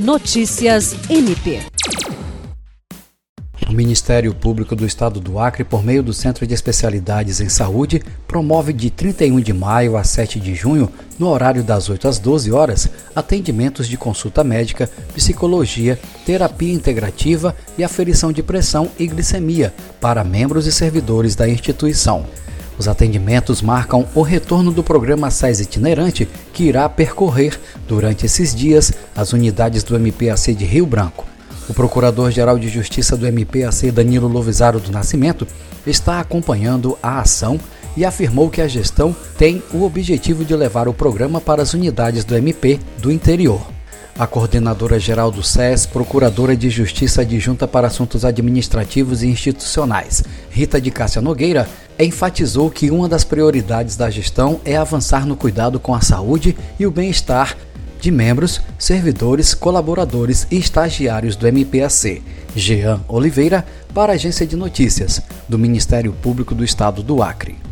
Notícias MP. O Ministério Público do Estado do Acre, por meio do Centro de Especialidades em Saúde, promove de 31 de maio a 7 de junho, no horário das 8 às 12 horas, atendimentos de consulta médica, psicologia, terapia integrativa e aferição de pressão e glicemia para membros e servidores da instituição. Os atendimentos marcam o retorno do programa SAIS itinerante, que irá percorrer, durante esses dias, as unidades do MPAC de Rio Branco. O Procurador-Geral de Justiça do MPAC, Danilo Lovisaro do Nascimento, está acompanhando a ação e afirmou que a gestão tem o objetivo de levar o programa para as unidades do MP do interior. A coordenadora geral do SES, Procuradora de Justiça adjunta para Assuntos Administrativos e Institucionais, Rita de Cássia Nogueira, enfatizou que uma das prioridades da gestão é avançar no cuidado com a saúde e o bem-estar de membros, servidores, colaboradores e estagiários do MPAC. Jean Oliveira, para a Agência de Notícias, do Ministério Público do Estado do Acre.